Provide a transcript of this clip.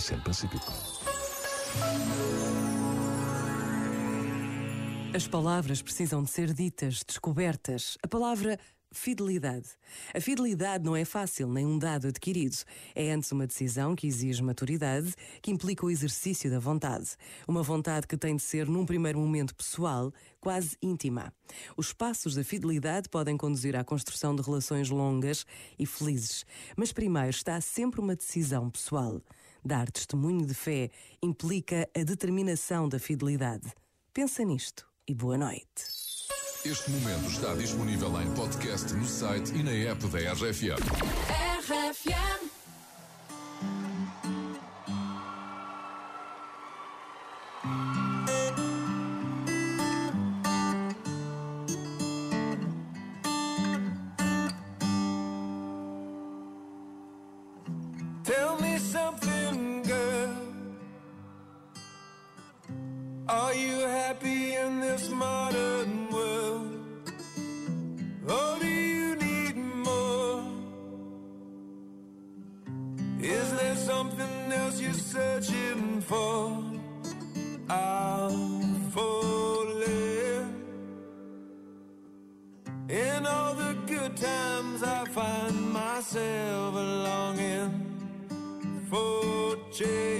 Oceano Pacífico. As palavras precisam de ser ditas, descobertas. A palavra fidelidade. A fidelidade não é fácil, nem um dado adquirido. É antes uma decisão que exige maturidade, que implica o exercício da vontade. Uma vontade que tem de ser, num primeiro momento, pessoal, quase íntima. Os passos da fidelidade podem conduzir à construção de relações longas e felizes. Mas primeiro está sempre uma decisão pessoal. Dar testemunho de fé implica a determinação da fidelidade. Pensa nisto e boa noite. Este momento está disponível em podcast no site e na app da RFM. RFM. Are you happy in this modern world? Or do you need more? Is there something else you're searching for? I'm falling. In all the good times, I find myself longing for change.